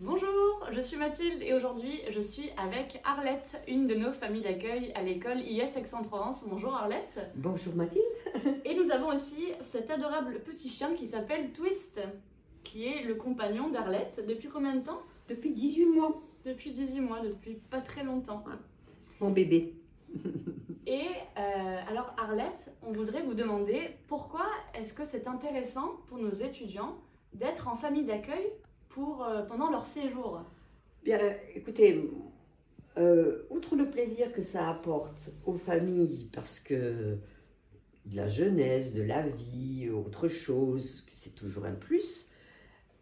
Bonjour, je suis Mathilde et aujourd'hui je suis avec Arlette, une de nos familles d'accueil à l'école IS Aix-en-Provence. Bonjour Arlette. Bonjour Mathilde. Et nous avons aussi cet adorable petit chien qui s'appelle Twist, qui est le compagnon d'Arlette. Depuis combien de temps? Depuis 18 mois. Depuis 18 mois, depuis pas très longtemps. Mon bébé. Et euh, alors Arlette, on voudrait vous demander pourquoi est-ce que c'est intéressant pour nos étudiants d'être en famille d'accueil pour, euh, pendant leur séjour Bien, écoutez, euh, outre le plaisir que ça apporte aux familles, parce que de la jeunesse, de la vie, autre chose, c'est toujours un plus,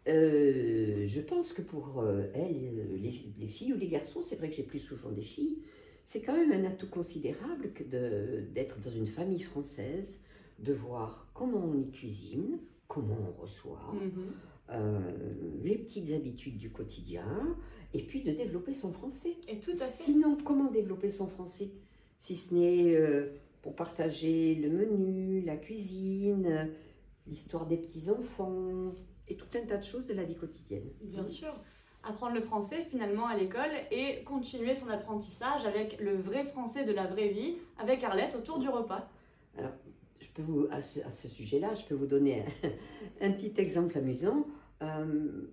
euh, je pense que pour elles, les, les filles ou les garçons, c'est vrai que j'ai plus souvent des filles, c'est quand même un atout considérable que d'être dans une famille française, de voir comment on y cuisine, comment on reçoit, Mhm. Les petites habitudes du quotidien, et puis de développer son français. Et tout à fait. Sinon, comment développer son français Si ce n'est euh, pour partager le menu, la cuisine, euh, l'histoire des petits-enfants, et tout un tas de choses de la vie quotidienne. Bien sûr. Apprendre le français finalement à l'école et continuer son apprentissage avec le vrai français de la vraie vie, avec Arlette autour du repas. Je peux vous, à ce, sujet-là, je peux vous donner un, un petit exemple amusant. Euh,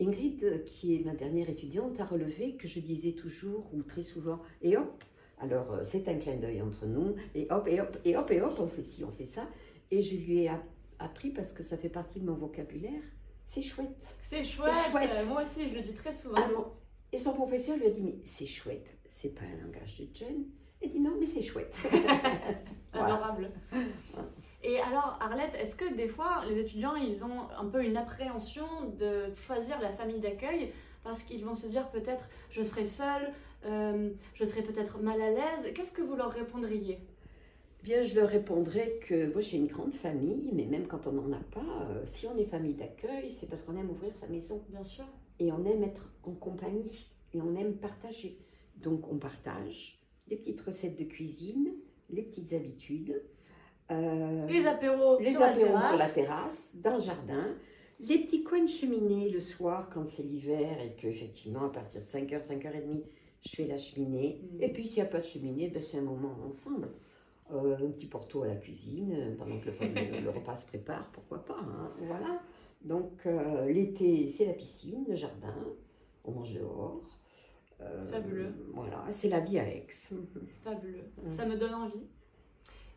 Ingrid, qui est ma dernière étudiante, a relevé que je disais toujours ou très souvent et hop. Alors euh, c'est un clin d'œil entre nous et hop et hop et hop et hop on fait ci, on fait ça. Et je lui ai app- appris parce que ça fait partie de mon vocabulaire. C'est chouette. C'est chouette. chouette. Euh, Moi aussi, je le dis très souvent. Ah bon. Et son professeur lui a dit mais c'est chouette. C'est pas un langage de jeune. Elle dit non mais c'est chouette. Voilà. Adorable. Et alors, Arlette, est-ce que des fois, les étudiants, ils ont un peu une appréhension de choisir la famille d'accueil parce qu'ils vont se dire peut-être je serai seule, euh, je serai peut-être mal à l'aise. Qu'est-ce que vous leur répondriez? Eh Bien, je leur répondrai que moi j'ai une grande famille, mais même quand on n'en a pas, euh, si on est famille d'accueil, c'est parce qu'on aime ouvrir sa maison Bien sûr. et on aime être en compagnie et on aime partager. Donc on partage les petites recettes de cuisine, les petites habitudes, euh, Les apéros les sur la apéros terrasse. sur la terrasse, dans le jardin, les petits coins de cheminée le soir quand c'est l'hiver et que effectivement à partir de 5h, 5h30, je fais la cheminée. Mm. Et puis s'il n'y a pas de cheminée, ben, c'est un moment ensemble. Euh, un petit porto à la cuisine euh, pendant que le, le- le repas se prépare, pourquoi pas. hein, voilà. Donc euh, l'été, c'est la piscine, le jardin, on mange dehors. Euh, Fabuleux. Voilà, c'est la vie à Aix. Fabuleux. Mm. Ça me donne envie.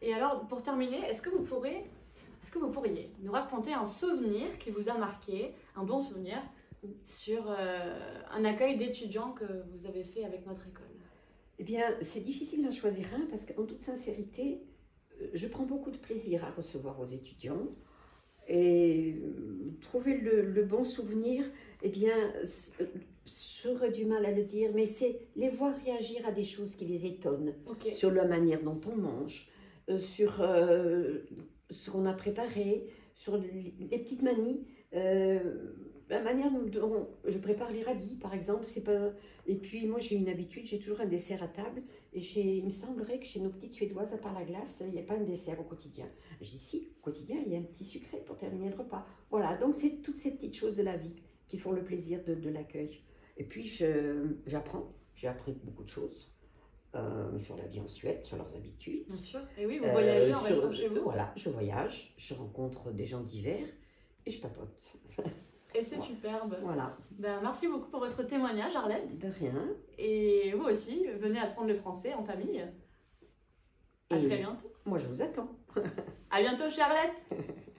Et alors, pour terminer, est-ce que vous pourrez, est-ce que vous pourriez nous raconter un souvenir qui vous a marqué, un bon souvenir, sur euh, un accueil d'étudiants que vous avez fait avec notre école? Eh bien, c'est difficile d'en choisir un parce qu'en toute sincérité, euh, je prends beaucoup de plaisir à recevoir vos étudiants. Et trouver le, le bon souvenir, eh bien, j'aurais du mal à le dire, mais c'est les voir réagir à des choses qui les étonnent, sur la manière dont on mange, euh, sur euh, ce qu'on a préparé, sur les les petites manies. euh, la manière dont je prépare les radis, par exemple, c'est pas. Et puis moi j'ai une habitude, j'ai toujours un dessert à table. Et chez- il me semblerait que chez nos petites suédoises, à part la glace, il n'y a pas un dessert au quotidien. Je dis si, au quotidien, il y a un petit sucré pour terminer le repas. Voilà, donc c'est toutes ces petites choses de la vie qui font le plaisir de, de l'accueil. Et puis j'apprends, j'ai appris beaucoup de choses euh, sur la vie en Suède, sur leurs habitudes. Bien sûr. Et oui, vous Euh, voyagez en sur- restant chez vous. Voilà, je voyage, je rencontre des gens divers et je papote. Et c'est superbe. Voilà, Ben, merci beaucoup pour votre témoignage, Arlette. de rien. Et vous aussi, venez apprendre le français en famille. À Et- très bientôt. Moi je vous attends. À bientôt, chez Arlette.